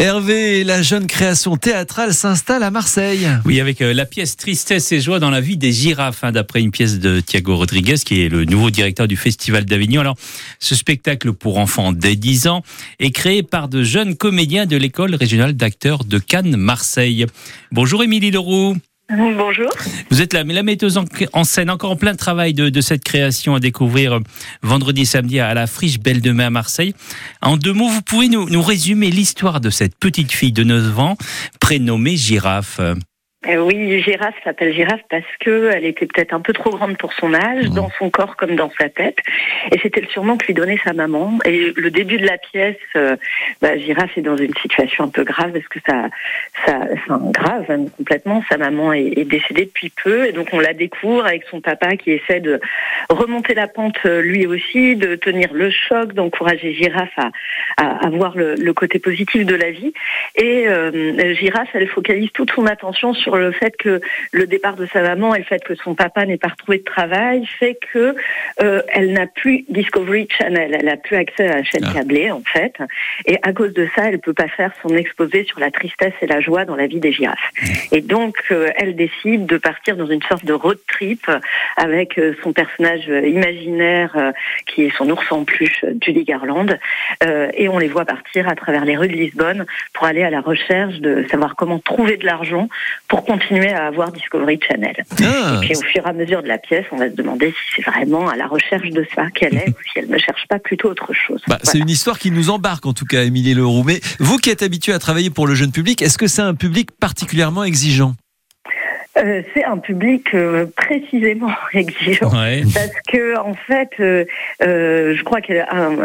Hervé, la jeune création théâtrale s'installe à Marseille. Oui, avec euh, la pièce Tristesse et joie dans la vie des girafes, hein, d'après une pièce de Thiago Rodriguez, qui est le nouveau directeur du Festival d'Avignon. Alors, ce spectacle pour enfants dès 10 ans est créé par de jeunes comédiens de l'école régionale d'acteurs de Cannes, Marseille. Bonjour Émilie Leroux. Bonjour. Vous êtes la, la metteuse en, scène, encore en plein travail de, cette création à découvrir euh, vendredi samedi à la Friche Belle de Mai à Marseille. En deux mots, vous pouvez nous, nous résumer l'histoire de cette petite fille de 9 ans prénommée Girafe euh, oui, Girafe s'appelle Girafe parce que elle était peut-être un peu trop grande pour son âge, mmh. dans son corps comme dans sa tête. Et c'était le surnom que lui donnait sa maman. Et le début de la pièce, euh, bah, Girafe est dans une situation un peu grave parce que ça, ça, enfin, grave hein, complètement. Sa maman est, décédée depuis peu, et donc on la découvre avec son papa qui essaie de remonter la pente euh, lui aussi, de tenir le choc, d'encourager Girafe à, à, à voir le, le, côté positif de la vie. Et euh, Girafe, elle focalise toute son attention sur le fait que le départ de sa maman et le fait que son papa n'ait pas retrouvé de travail fait que euh, elle n'a plus Discovery Channel, elle a plus accès à la chaîne ah. câblée en fait, et à cause de ça, elle peut pas faire son exposé sur la tristesse et la joie dans la vie des girafes. Mmh. Et donc, euh, elle décide de partir dans une sorte de road trip avec euh, son personnage imaginaire qui est son ours en peluche, Julie Garland, et on les voit partir à travers les rues de Lisbonne pour aller à la recherche de savoir comment trouver de l'argent pour continuer à avoir Discovery Channel. Ah. Et puis au fur et à mesure de la pièce, on va se demander si c'est vraiment à la recherche de ça qu'elle est ou si elle ne cherche pas plutôt autre chose. Bah, c'est une histoire qui nous embarque en tout cas, Émilie Leroux. Mais vous qui êtes habitué à travailler pour le jeune public, est-ce que c'est un public particulièrement exigeant? Euh, c'est un public euh, précisément exigeant parce que en fait, euh, je crois que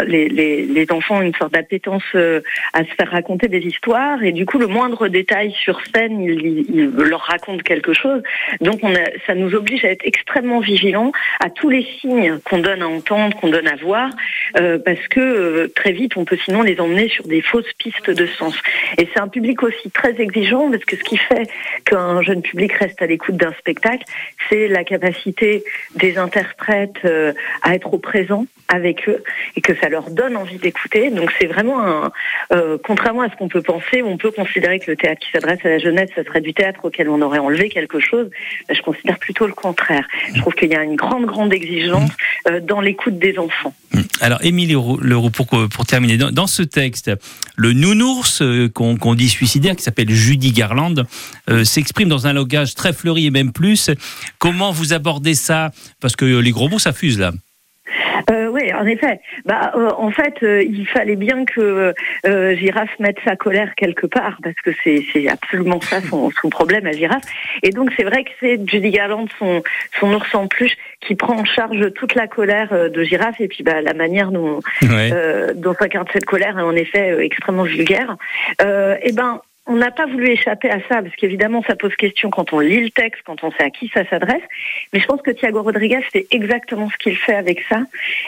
les, les, les, enfants ont une sorte d'appétence à se faire raconter des histoires et du coup le moindre détail sur scène, il, leur raconte quelque chose. Donc on a, ça nous oblige à être extrêmement vigilants à tous les signes qu'on donne à entendre, qu'on donne à voir, parce que très vite on peut sinon les emmener sur des fausses pistes de sens. Et c'est un public aussi très exigeant parce que ce qui fait qu'un jeune public reste à l'écoute d'un spectacle, c'est la capacité des interprètes euh, à être au présent avec eux et que ça leur donne envie d'écouter. Donc c'est vraiment un, euh, contrairement à ce qu'on peut penser, on peut considérer que le théâtre qui s'adresse à la jeunesse, ce serait du théâtre auquel on aurait enlevé quelque chose. Je considère plutôt le contraire. Je trouve qu'il y a une grande, grande exigence euh, dans l'écoute des enfants. Alors, Émilie Leroux, pour, pour terminer, dans, ce texte, le nounours qu'on dit suicidaire, qui s'appelle Judy Garland, s'exprime dans un langage très fleuri et même plus. Comment vous abordez ça? Parce que les gros mots, ça fuse là. Euh, oui, en effet. Bah, euh, en fait, euh, il fallait bien que euh, Girafe mette sa colère quelque part, parce que c'est absolument ça son, son, problème à Girafe. Et donc, c'est vrai que c'est Judy Garland, son, son ours en peluche, qui prend en charge toute la colère de Girafe, et puis bah, la manière dont, ouais. dont s'incarne cette colère est en effet extrêmement vulgaire. et ben, on n'a pas voulu échapper à ça, parce qu'évidemment, ça pose question quand on lit le texte, quand on sait à qui ça s'adresse. Mais je pense que Thiago Rodriguez fait exactement ce qu'il fait avec ça.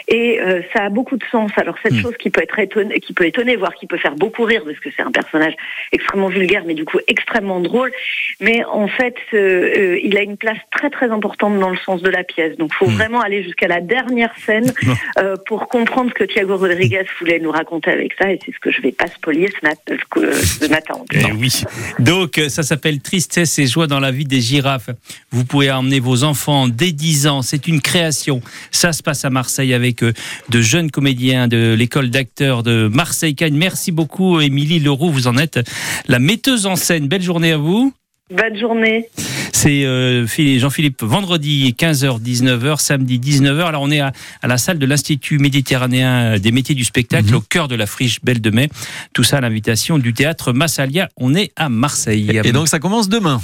Et euh, ça a beaucoup de sens. Alors, cette hmm. chose qui peut être étonner, qui peut étonner, voire qui peut faire beaucoup rire, parce que c'est un personnage extrêmement vulgaire, mais du coup extrêmement drôle. Mais en fait, euh, euh il a une place très très importante dans le sens de la pièce. Donc, faut hmm. vraiment aller jusqu'à la dernière scène euh, pour comprendre ce que Thiago Rodriguez voulait nous raconter avec ça. Et c'est ce que je vais pas spolier ce, mat ce matin. Eh oui. Donc, ça s'appelle Tristesse et joie dans la vie des girafes. Vous pouvez emmener vos enfants dès 10 ans. C'est une création. Ça se passe à Marseille avec euh, de jeunes comédiens de l'école d'acteurs de Marseille-Cagne. Merci beaucoup, Émilie Leroux. Vous en êtes la metteuse en scène. Belle journée à vous. Bonne journée. C'est euh, Jean-Philippe, vendredi 15h, 19h, samedi 19h. Alors on est à, la salle de l'Institut méditerranéen des métiers du spectacle, mhm. au cœur de la friche Belle de Mai. Tout ça à l'invitation du théâtre Massalia. On est à Marseille. Et donc ça commence demain